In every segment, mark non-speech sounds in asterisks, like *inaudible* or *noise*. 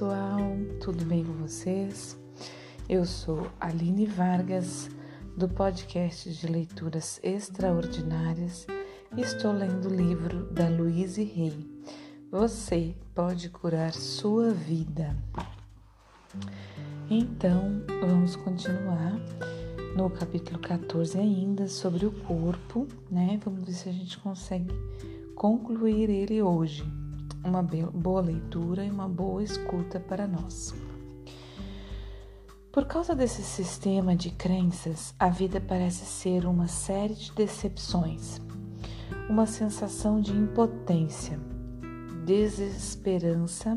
pessoal, tudo bem com vocês? Eu sou Aline Vargas, do podcast de leituras extraordinárias, e estou lendo o livro da Louise Rey. Você pode curar sua vida. Então, vamos continuar no capítulo 14 ainda sobre o corpo, né? Vamos ver se a gente consegue concluir ele hoje uma boa leitura e uma boa escuta para nós. Por causa desse sistema de crenças, a vida parece ser uma série de decepções, uma sensação de impotência, desesperança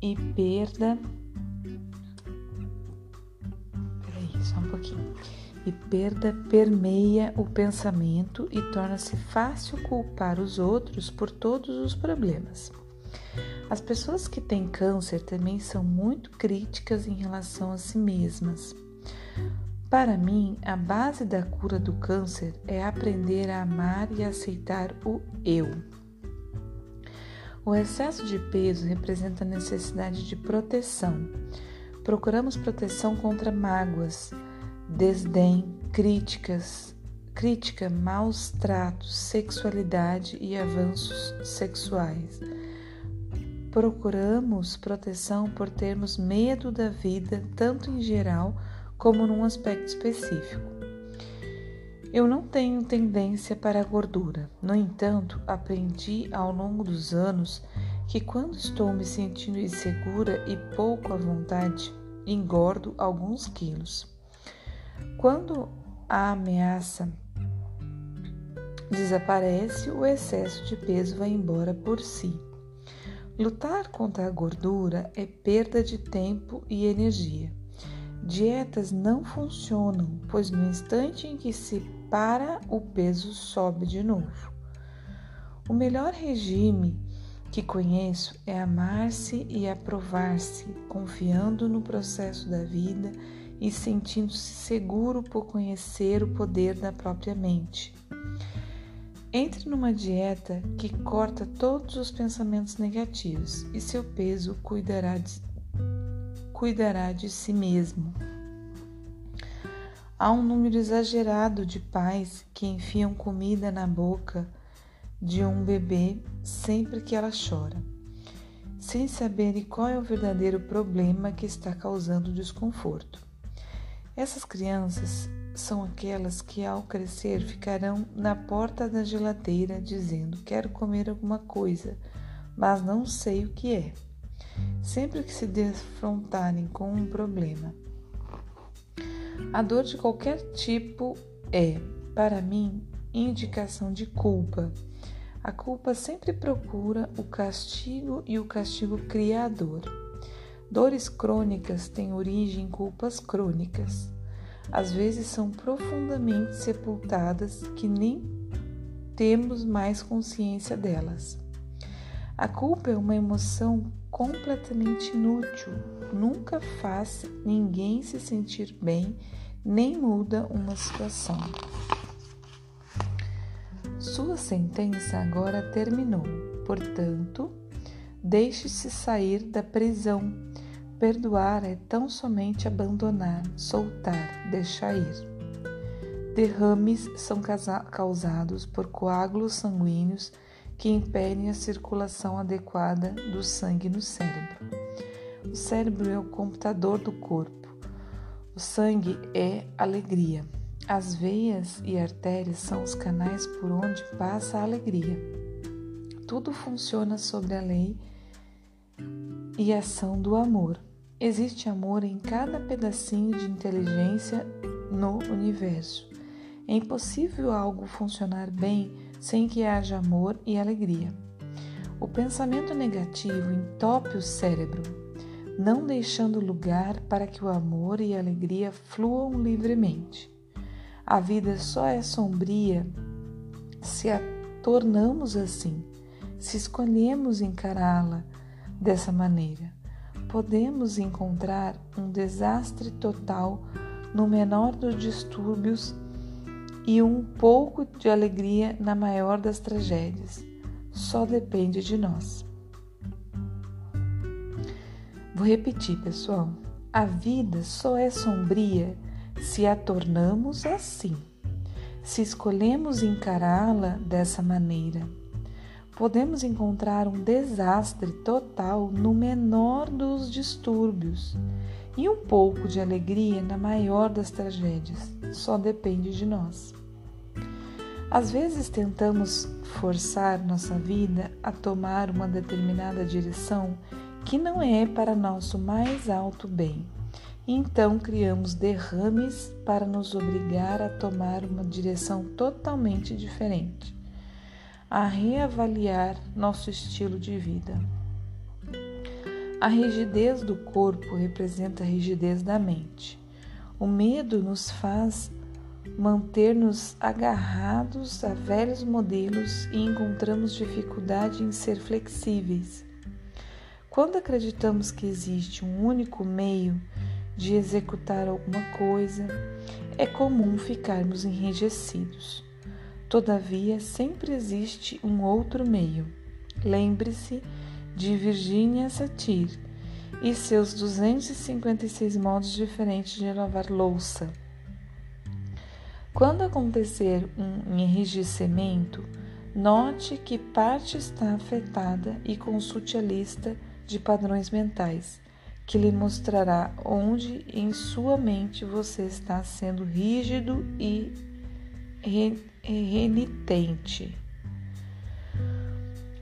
e perda. Peraí, só um pouquinho e perda permeia o pensamento e torna-se fácil culpar os outros por todos os problemas. As pessoas que têm câncer também são muito críticas em relação a si mesmas. Para mim, a base da cura do câncer é aprender a amar e aceitar o eu. O excesso de peso representa a necessidade de proteção. Procuramos proteção contra mágoas, desdém, críticas, crítica, maus tratos, sexualidade e avanços sexuais. Procuramos proteção por termos medo da vida, tanto em geral como num aspecto específico. Eu não tenho tendência para a gordura. No entanto, aprendi ao longo dos anos que quando estou me sentindo insegura e pouco à vontade, engordo alguns quilos. Quando a ameaça desaparece, o excesso de peso vai embora por si. Lutar contra a gordura é perda de tempo e energia. Dietas não funcionam, pois no instante em que se para, o peso sobe de novo. O melhor regime que conheço é amar-se e aprovar-se, confiando no processo da vida e sentindo-se seguro por conhecer o poder da própria mente. Entre numa dieta que corta todos os pensamentos negativos e seu peso cuidará de, cuidará de si mesmo. Há um número exagerado de pais que enfiam comida na boca de um bebê sempre que ela chora, sem saberem qual é o verdadeiro problema que está causando desconforto. Essas crianças são aquelas que, ao crescer, ficarão na porta da geladeira dizendo: Quero comer alguma coisa, mas não sei o que é. Sempre que se defrontarem com um problema, a dor de qualquer tipo é, para mim, indicação de culpa. A culpa sempre procura o castigo e o castigo criador. Dores crônicas têm origem em culpas crônicas. Às vezes são profundamente sepultadas que nem temos mais consciência delas. A culpa é uma emoção completamente inútil, nunca faz ninguém se sentir bem, nem muda uma situação. Sua sentença agora terminou, portanto, deixe-se sair da prisão Perdoar é tão somente abandonar, soltar, deixar ir. Derrames são causados por coágulos sanguíneos que impedem a circulação adequada do sangue no cérebro. O cérebro é o computador do corpo. O sangue é alegria. As veias e artérias são os canais por onde passa a alegria. Tudo funciona sobre a lei e ação do amor. Existe amor em cada pedacinho de inteligência no universo. É impossível algo funcionar bem sem que haja amor e alegria. O pensamento negativo entope o cérebro, não deixando lugar para que o amor e a alegria fluam livremente. A vida só é sombria se a tornamos assim, se escolhemos encará-la dessa maneira podemos encontrar um desastre total no menor dos distúrbios e um pouco de alegria na maior das tragédias. Só depende de nós. Vou repetir, pessoal. A vida só é sombria se a tornamos assim, se escolhemos encará-la dessa maneira. Podemos encontrar um desastre total no menor dos distúrbios e um pouco de alegria na maior das tragédias. Só depende de nós. Às vezes tentamos forçar nossa vida a tomar uma determinada direção que não é para nosso mais alto bem. Então criamos derrames para nos obrigar a tomar uma direção totalmente diferente, a reavaliar nosso estilo de vida. A rigidez do corpo representa a rigidez da mente. O medo nos faz manter-nos agarrados a velhos modelos e encontramos dificuldade em ser flexíveis. Quando acreditamos que existe um único meio de executar alguma coisa, é comum ficarmos enrijecidos. Todavia, sempre existe um outro meio. Lembre-se de Virginia Satir e seus 256 modos diferentes de lavar louça. Quando acontecer um enrijecimento, note que parte está afetada e consulte a lista de padrões mentais, que lhe mostrará onde em sua mente você está sendo rígido e renitente.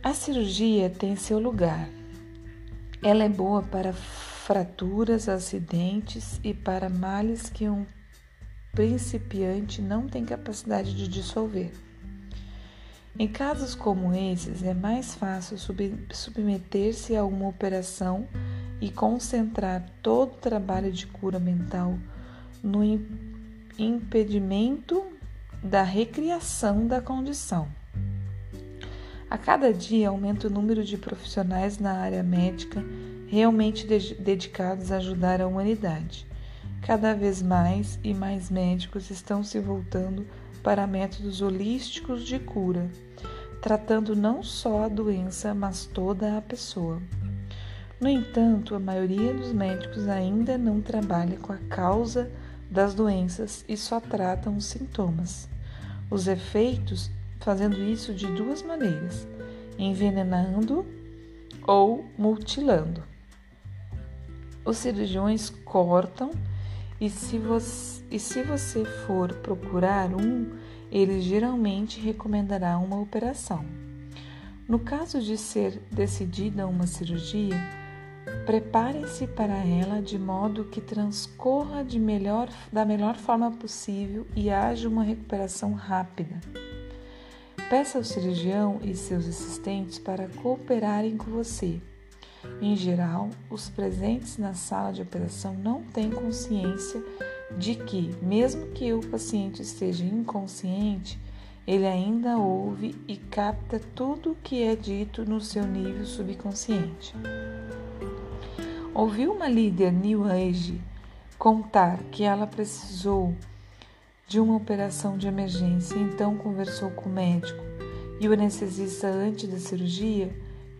A cirurgia tem seu lugar. Ela é boa para fraturas, acidentes e para males que um principiante não tem capacidade de dissolver. Em casos como esses, é mais fácil submeter-se a uma operação e concentrar todo o trabalho de cura mental no impedimento da recriação da condição. A cada dia aumenta o número de profissionais na área médica realmente dedicados a ajudar a humanidade. Cada vez mais e mais médicos estão se voltando para métodos holísticos de cura, tratando não só a doença, mas toda a pessoa. No entanto, a maioria dos médicos ainda não trabalha com a causa das doenças e só tratam os sintomas. Os efeitos fazendo isso de duas maneiras: envenenando ou mutilando. Os cirurgiões cortam e se, você, e se você for procurar um, ele geralmente recomendará uma operação. No caso de ser decidida uma cirurgia, prepare-se para ela de modo que transcorra melhor, da melhor forma possível e haja uma recuperação rápida. Peça ao cirurgião e seus assistentes para cooperarem com você. Em geral, os presentes na sala de operação não têm consciência de que, mesmo que o paciente esteja inconsciente, ele ainda ouve e capta tudo o que é dito no seu nível subconsciente. Ouviu uma líder New Age contar que ela precisou de uma operação de emergência, então conversou com o médico e o anestesista antes da cirurgia,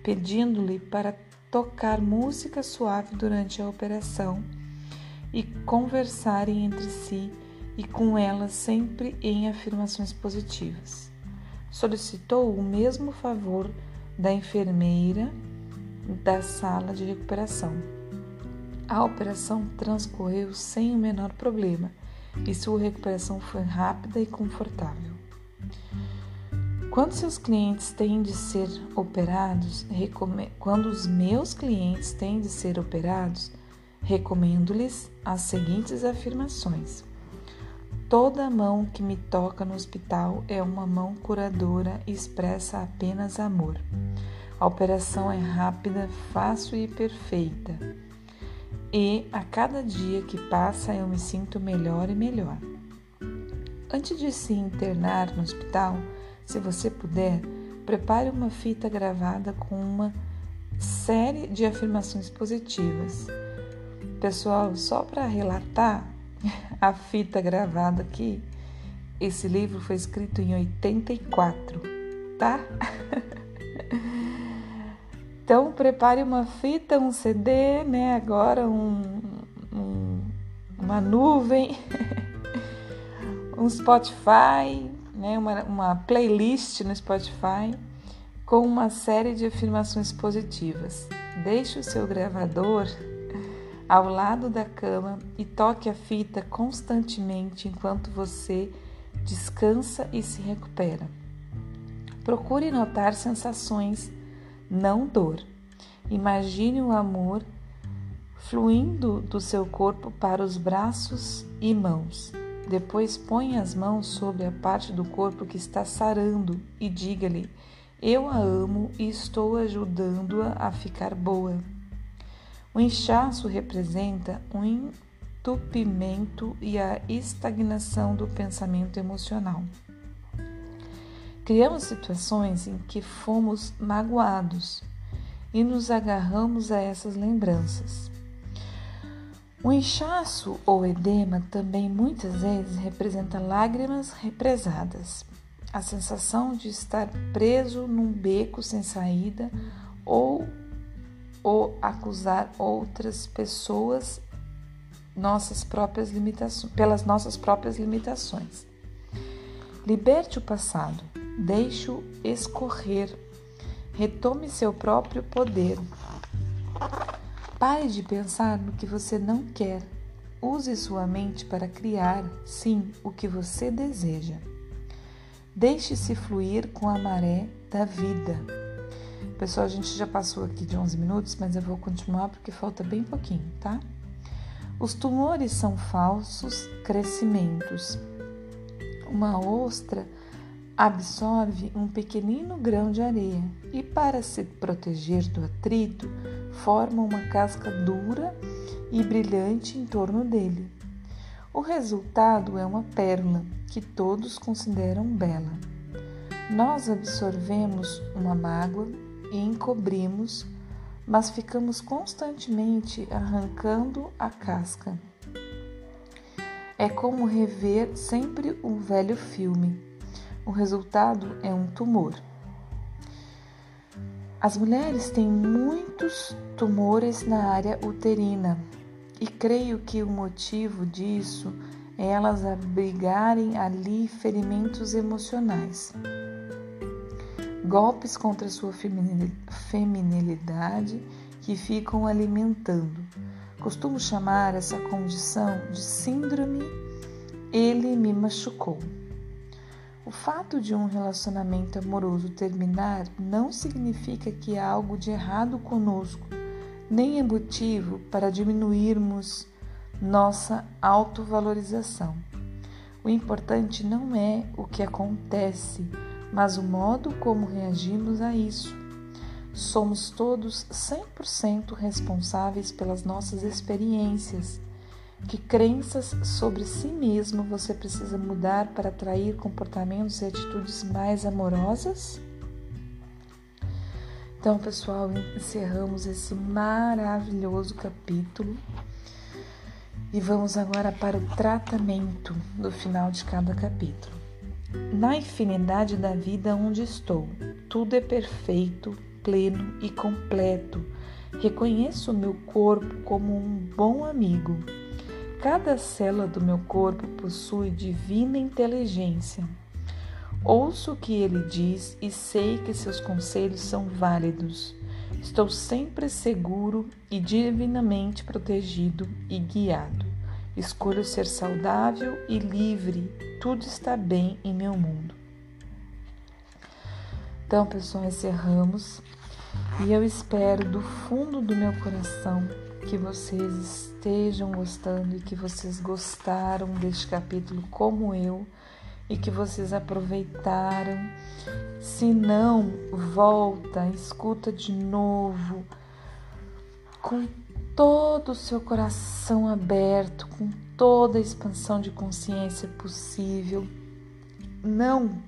pedindo-lhe para tocar música suave durante a operação e conversarem entre si e com ela sempre em afirmações positivas. Solicitou o mesmo favor da enfermeira da sala de recuperação. A operação transcorreu sem o menor problema e sua recuperação foi rápida e confortável. Quando seus clientes têm de ser operados, quando os meus clientes têm de ser operados, recomendo-lhes as seguintes afirmações. Toda mão que me toca no hospital é uma mão curadora e expressa apenas amor. A operação é rápida, fácil e perfeita e a cada dia que passa eu me sinto melhor e melhor. Antes de se internar no hospital, se você puder, prepare uma fita gravada com uma série de afirmações positivas. Pessoal, só para relatar *laughs* a fita gravada aqui, esse livro foi escrito em 84, tá? *laughs* Então prepare uma fita, um CD, né? Agora um, um uma nuvem, *laughs* um Spotify, né? Uma, uma playlist no Spotify com uma série de afirmações positivas. Deixe o seu gravador ao lado da cama e toque a fita constantemente enquanto você descansa e se recupera. Procure notar sensações, não dor. Imagine o amor fluindo do seu corpo para os braços e mãos. Depois ponha as mãos sobre a parte do corpo que está sarando e diga-lhe: eu a amo e estou ajudando-a a ficar boa. O inchaço representa um entupimento e a estagnação do pensamento emocional. Criamos situações em que fomos magoados e nos agarramos a essas lembranças. O inchaço ou edema também muitas vezes representa lágrimas represadas a sensação de estar preso num beco sem saída ou, ou acusar outras pessoas nossas próprias limitações, pelas nossas próprias limitações. Liberte o passado, deixe-o escorrer, retome seu próprio poder. Pare de pensar no que você não quer. Use sua mente para criar, sim, o que você deseja. Deixe-se fluir com a maré da vida. Pessoal, a gente já passou aqui de 11 minutos, mas eu vou continuar porque falta bem pouquinho, tá? Os tumores são falsos crescimentos. Uma ostra absorve um pequenino grão de areia e, para se proteger do atrito, forma uma casca dura e brilhante em torno dele. O resultado é uma pérola que todos consideram bela. Nós absorvemos uma mágoa e encobrimos, mas ficamos constantemente arrancando a casca. É como rever sempre um velho filme. O resultado é um tumor. As mulheres têm muitos tumores na área uterina, e creio que o motivo disso é elas abrigarem ali ferimentos emocionais, golpes contra sua feminilidade que ficam alimentando. Costumo chamar essa condição de síndrome ele me machucou. O fato de um relacionamento amoroso terminar não significa que há algo de errado conosco nem é motivo para diminuirmos nossa autovalorização. O importante não é o que acontece, mas o modo como reagimos a isso. Somos todos 100% responsáveis pelas nossas experiências. Que crenças sobre si mesmo você precisa mudar para atrair comportamentos e atitudes mais amorosas? Então, pessoal, encerramos esse maravilhoso capítulo e vamos agora para o tratamento do final de cada capítulo. Na infinidade da vida onde estou, tudo é perfeito, pleno e completo. Reconheço o meu corpo como um bom amigo. Cada célula do meu corpo possui divina inteligência Ouço o que ele diz e sei que seus conselhos são válidos. Estou sempre seguro e divinamente protegido e guiado. Escolho ser saudável e livre. Tudo está bem em meu mundo. Então, pessoal, encerramos. E eu espero do fundo do meu coração que vocês estejam gostando e que vocês gostaram deste capítulo como eu e que vocês aproveitaram. Se não, volta, escuta de novo, com todo o seu coração aberto, com toda a expansão de consciência possível. Não,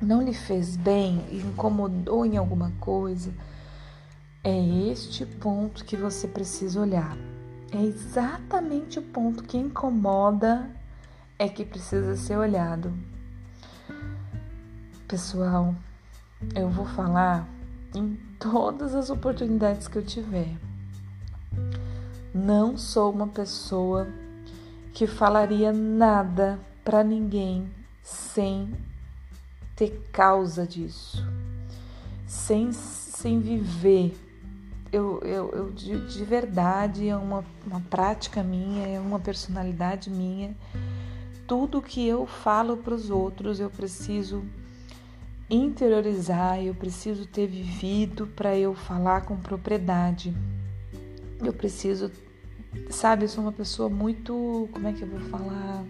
não lhe fez bem, incomodou em alguma coisa. É este ponto que você precisa olhar. É exatamente o ponto que incomoda é que precisa ser olhado. Pessoal, eu vou falar em todas as oportunidades que eu tiver. Não sou uma pessoa que falaria nada para ninguém sem ter causa disso, sem, sem viver. Eu, eu, eu de, de verdade, é uma, uma prática minha, é uma personalidade minha. Tudo que eu falo para os outros, eu preciso interiorizar, eu preciso ter vivido para eu falar com propriedade. Eu preciso, sabe, eu sou uma pessoa muito, como é que eu vou falar?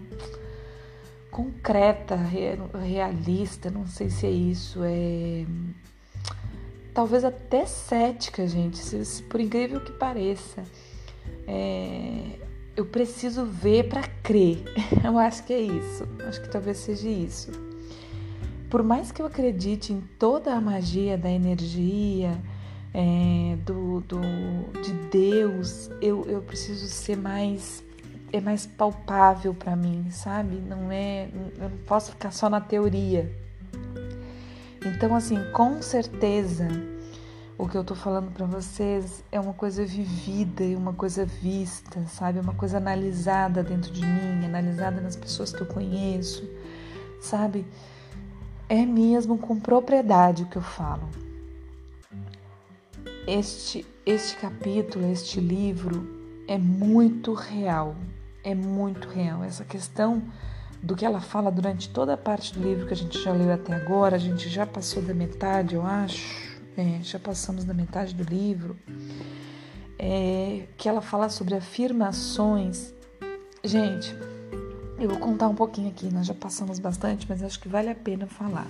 concreta, realista, não sei se é isso, é talvez até cética, gente, se, por incrível que pareça. É, eu preciso ver para crer. *laughs* Eu acho que é isso. Acho que talvez seja isso. Por mais que eu acredite em toda a magia da energia, é, do, do, de Deus, eu, eu preciso ser mais é mais palpável para mim, sabe? Não é, eu não posso ficar só na teoria. Então, assim, com certeza, o que eu tô falando para vocês é uma coisa vivida e uma coisa vista, sabe? Uma coisa analisada dentro de mim, analisada nas pessoas que eu conheço, sabe? É mesmo com propriedade o que eu falo. Este, este capítulo, este livro é muito real, é muito real. Essa questão do que ela fala durante toda a parte do livro que a gente já leu até agora, a gente já passou da metade, eu acho, é, já passamos da metade do livro, é, que ela fala sobre afirmações. Gente, eu vou contar um pouquinho aqui, nós já passamos bastante, mas acho que vale a pena falar.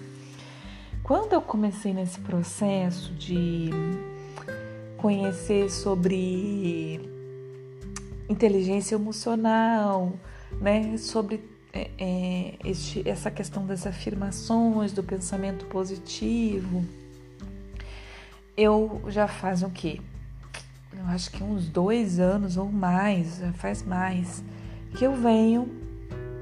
Quando eu comecei nesse processo de conhecer sobre inteligência emocional, né? Sobre é, é, este, essa questão das afirmações, do pensamento positivo. Eu já faz o quê? Eu acho que uns dois anos ou mais, já faz mais, que eu venho,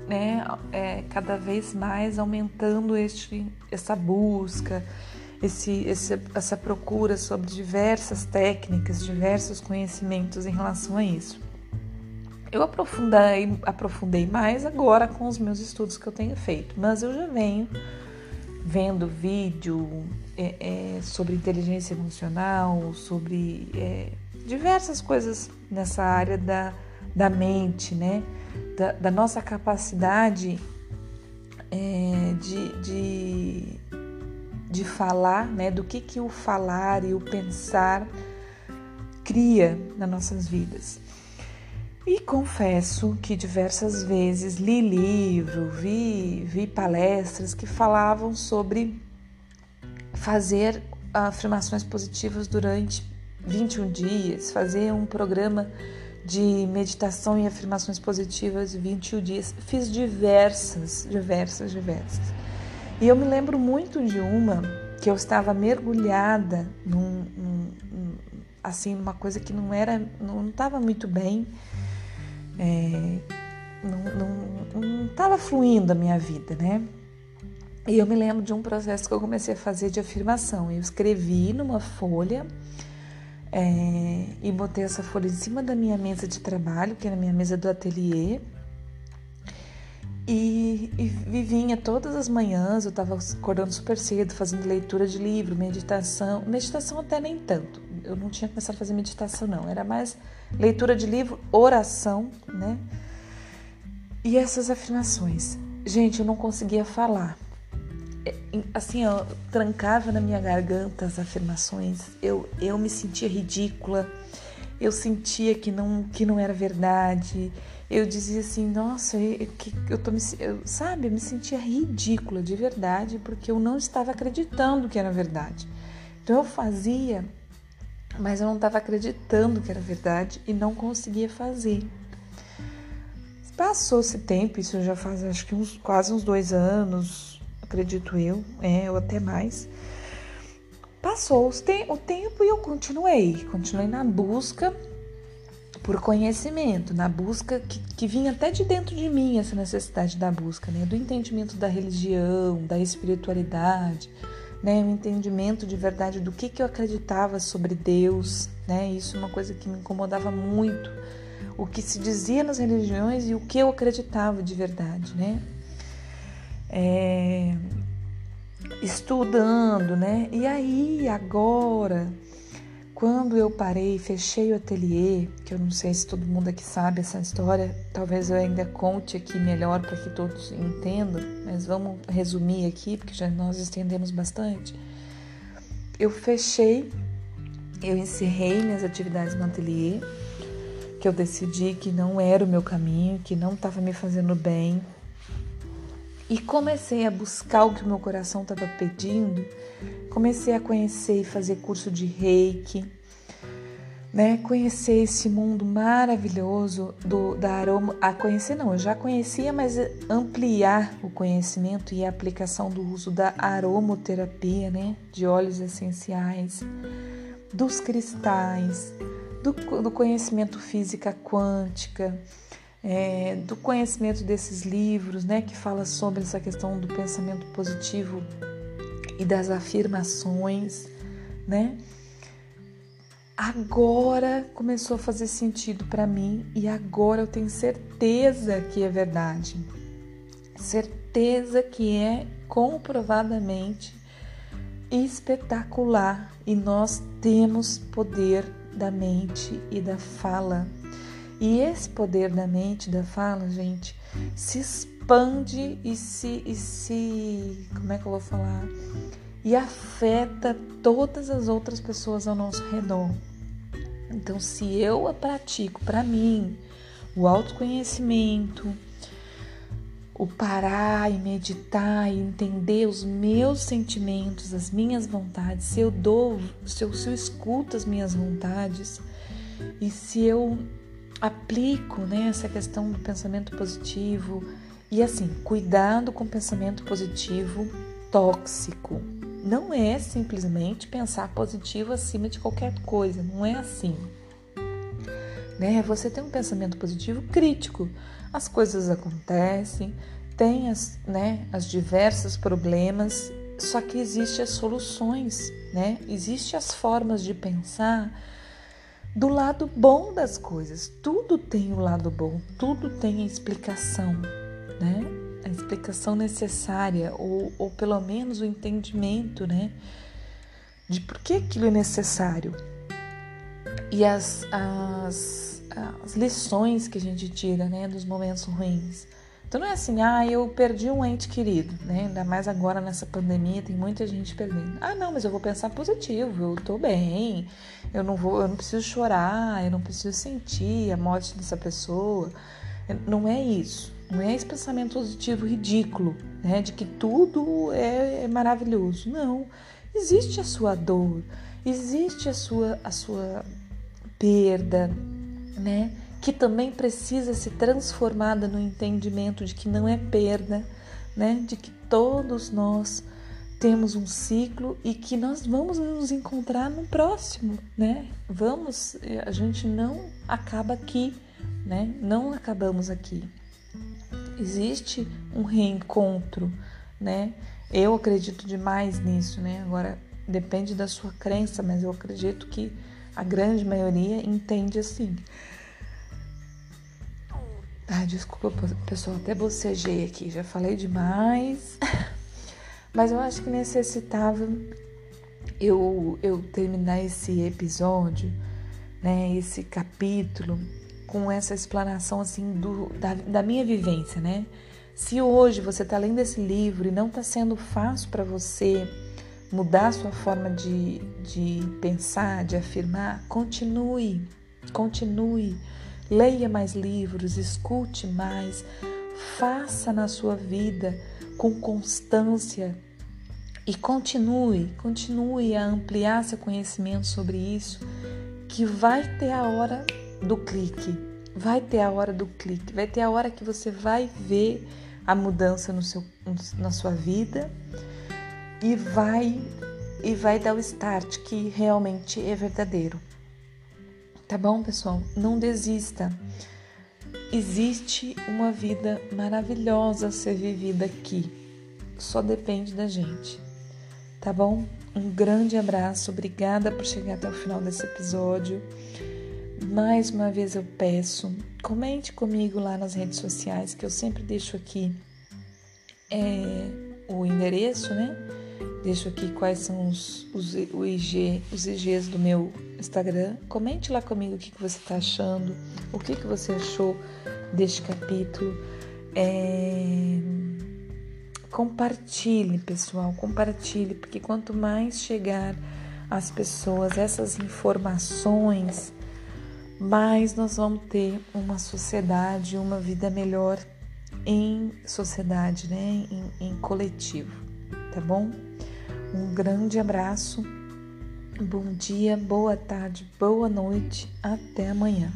né, é, cada vez mais aumentando este, essa busca, esse, esse, essa procura sobre diversas técnicas, diversos conhecimentos em relação a isso. Eu aprofundei, aprofundei mais agora com os meus estudos que eu tenho feito, mas eu já venho vendo vídeo é, é, sobre inteligência emocional, sobre é, diversas coisas nessa área da, da mente, né? Da, da nossa capacidade é, de, de, de falar, né? Do que, que o falar e o pensar cria nas nossas vidas. E confesso que diversas vezes li livro, vi, vi palestras que falavam sobre fazer afirmações positivas durante 21 dias, fazer um programa de meditação e afirmações positivas 21 dias. Fiz diversas, diversas, diversas. E eu me lembro muito de uma que eu estava mergulhada num, num, assim, numa coisa que não era, não estava muito bem é, não estava fluindo a minha vida, né? E eu me lembro de um processo que eu comecei a fazer de afirmação. Eu escrevi numa folha é, e botei essa folha em cima da minha mesa de trabalho, que era a minha mesa do ateliê. E, e vinha todas as manhãs, eu estava acordando super cedo, fazendo leitura de livro, meditação. Meditação até nem tanto. Eu não tinha começado a fazer meditação, não. Era mais leitura de livro, oração, né? E essas afirmações. Gente, eu não conseguia falar. É, assim, trancava na minha garganta as afirmações. Eu, eu me sentia ridícula. Eu sentia que não, que não era verdade. Eu dizia assim, nossa, eu, que, eu tô me, eu, sabe, eu me sentia ridícula de verdade porque eu não estava acreditando que era verdade. Então eu fazia mas eu não estava acreditando que era verdade e não conseguia fazer. Passou-se tempo, isso já faz acho que uns, quase uns dois anos, acredito eu, é, ou até mais. Passou o tempo e eu continuei, continuei na busca por conhecimento, na busca que, que vinha até de dentro de mim essa necessidade da busca, né? Do entendimento da religião, da espiritualidade, né, o entendimento de verdade do que, que eu acreditava sobre Deus, né? Isso é uma coisa que me incomodava muito, o que se dizia nas religiões e o que eu acreditava de verdade, né? É, estudando, né? E aí agora quando eu parei, fechei o ateliê, que eu não sei se todo mundo aqui sabe essa história, talvez eu ainda conte aqui melhor para que todos entendam, mas vamos resumir aqui, porque já nós estendemos bastante. Eu fechei, eu encerrei minhas atividades no ateliê, que eu decidi que não era o meu caminho, que não estava me fazendo bem, e comecei a buscar o que meu coração estava pedindo comecei a conhecer e fazer curso de reiki, né? Conhecer esse mundo maravilhoso do da aroma, a conhecer não, eu já conhecia, mas ampliar o conhecimento e a aplicação do uso da aromoterapia, né? De óleos essenciais, dos cristais, do, do conhecimento física quântica, é, do conhecimento desses livros, né? Que fala sobre essa questão do pensamento positivo e das afirmações, né? Agora começou a fazer sentido para mim e agora eu tenho certeza que é verdade. Certeza que é comprovadamente espetacular e nós temos poder da mente e da fala. E esse poder da mente da fala, gente, se expande e se, e se. Como é que eu vou falar? E afeta todas as outras pessoas ao nosso redor. Então, se eu a pratico para mim, o autoconhecimento, o parar e meditar e entender os meus sentimentos, as minhas vontades, se eu dou, se eu, se eu escuto as minhas vontades e se eu aplico né, essa questão do pensamento positivo, e assim, cuidado com o pensamento positivo tóxico. Não é simplesmente pensar positivo acima de qualquer coisa, não é assim. Né? Você tem um pensamento positivo crítico. As coisas acontecem, tem as, né, as diversos problemas, só que existem as soluções, né? Existem as formas de pensar do lado bom das coisas. Tudo tem o lado bom, tudo tem a explicação né? A explicação necessária, ou, ou pelo menos o entendimento, né? De por que aquilo é necessário. E as, as, as lições que a gente tira, né? Dos momentos ruins. Então não é assim, ah, eu perdi um ente querido, né? Ainda mais agora nessa pandemia, tem muita gente perdendo. Ah, não, mas eu vou pensar positivo, eu tô bem, eu não vou, eu não preciso chorar, eu não preciso sentir a morte dessa pessoa. Não é isso. Não é esse pensamento positivo ridículo, né? De que tudo é, é maravilhoso. Não. Existe a sua dor, existe a sua, a sua perda, né? Que também precisa ser transformada no entendimento de que não é perda, né? De que todos nós temos um ciclo e que nós vamos nos encontrar no próximo, né? Vamos, a gente não acaba aqui, né? Não acabamos aqui existe um reencontro, né? Eu acredito demais nisso, né? Agora depende da sua crença, mas eu acredito que a grande maioria entende assim. Ah, desculpa, pessoal, até bocejei aqui, já falei demais. *laughs* Mas eu acho que necessitava eu, eu terminar esse episódio, né, esse capítulo, com essa explanação assim do, da, da minha vivência, né? Se hoje você está lendo esse livro e não está sendo fácil para você mudar sua forma de, de pensar, de afirmar, continue, continue, leia mais livros, escute mais, faça na sua vida com constância e continue, continue a ampliar seu conhecimento sobre isso, que vai ter a hora do clique. Vai ter a hora do clique, vai ter a hora que você vai ver a mudança no seu, na sua vida e vai e vai dar o start que realmente é verdadeiro. Tá bom, pessoal? Não desista. Existe uma vida maravilhosa a ser vivida aqui. Só depende da gente. Tá bom? Um grande abraço, obrigada por chegar até o final desse episódio. Mais uma vez eu peço, comente comigo lá nas redes sociais, que eu sempre deixo aqui é, o endereço, né? Deixo aqui quais são os, os, IG, os IGs do meu Instagram. Comente lá comigo o que, que você está achando, o que, que você achou deste capítulo. É... Compartilhe, pessoal, compartilhe, porque quanto mais chegar às pessoas essas informações, mais nós vamos ter uma sociedade, uma vida melhor em sociedade, né? em, em coletivo, tá bom? Um grande abraço, bom dia, boa tarde, boa noite, até amanhã.